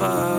far.